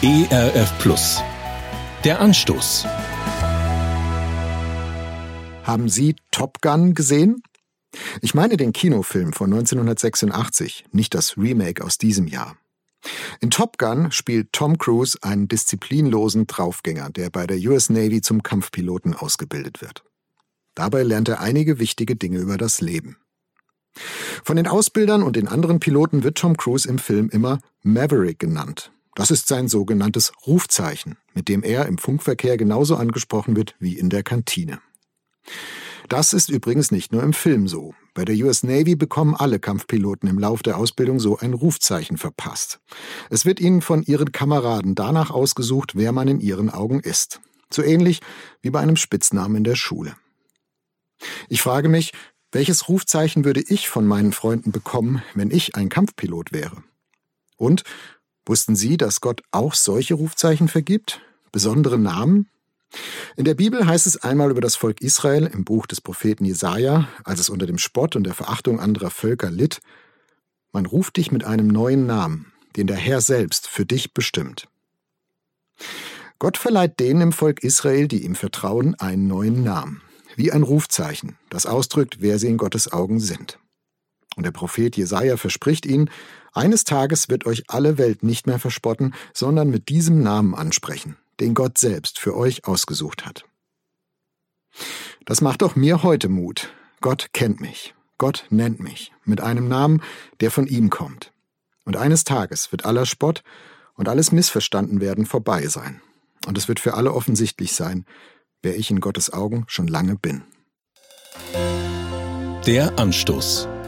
ERF Plus. Der Anstoß. Haben Sie Top Gun gesehen? Ich meine den Kinofilm von 1986, nicht das Remake aus diesem Jahr. In Top Gun spielt Tom Cruise einen disziplinlosen Draufgänger, der bei der US Navy zum Kampfpiloten ausgebildet wird. Dabei lernt er einige wichtige Dinge über das Leben. Von den Ausbildern und den anderen Piloten wird Tom Cruise im Film immer Maverick genannt. Das ist sein sogenanntes Rufzeichen, mit dem er im Funkverkehr genauso angesprochen wird wie in der Kantine. Das ist übrigens nicht nur im Film so. Bei der US Navy bekommen alle Kampfpiloten im Lauf der Ausbildung so ein Rufzeichen verpasst. Es wird ihnen von ihren Kameraden danach ausgesucht, wer man in ihren Augen ist. So ähnlich wie bei einem Spitznamen in der Schule. Ich frage mich, welches Rufzeichen würde ich von meinen Freunden bekommen, wenn ich ein Kampfpilot wäre? Und wussten Sie, dass Gott auch solche Rufzeichen vergibt? Besondere Namen? In der Bibel heißt es einmal über das Volk Israel im Buch des Propheten Jesaja, als es unter dem Spott und der Verachtung anderer Völker litt: Man ruft dich mit einem neuen Namen, den der Herr selbst für dich bestimmt. Gott verleiht denen im Volk Israel, die ihm vertrauen, einen neuen Namen wie ein Rufzeichen, das ausdrückt, wer sie in Gottes Augen sind. Und der Prophet Jesaja verspricht ihnen, eines Tages wird euch alle Welt nicht mehr verspotten, sondern mit diesem Namen ansprechen, den Gott selbst für euch ausgesucht hat. Das macht auch mir heute Mut. Gott kennt mich. Gott nennt mich mit einem Namen, der von ihm kommt. Und eines Tages wird aller Spott und alles Missverstanden werden vorbei sein. Und es wird für alle offensichtlich sein, wer ich in Gottes Augen schon lange bin. Der Anstoß.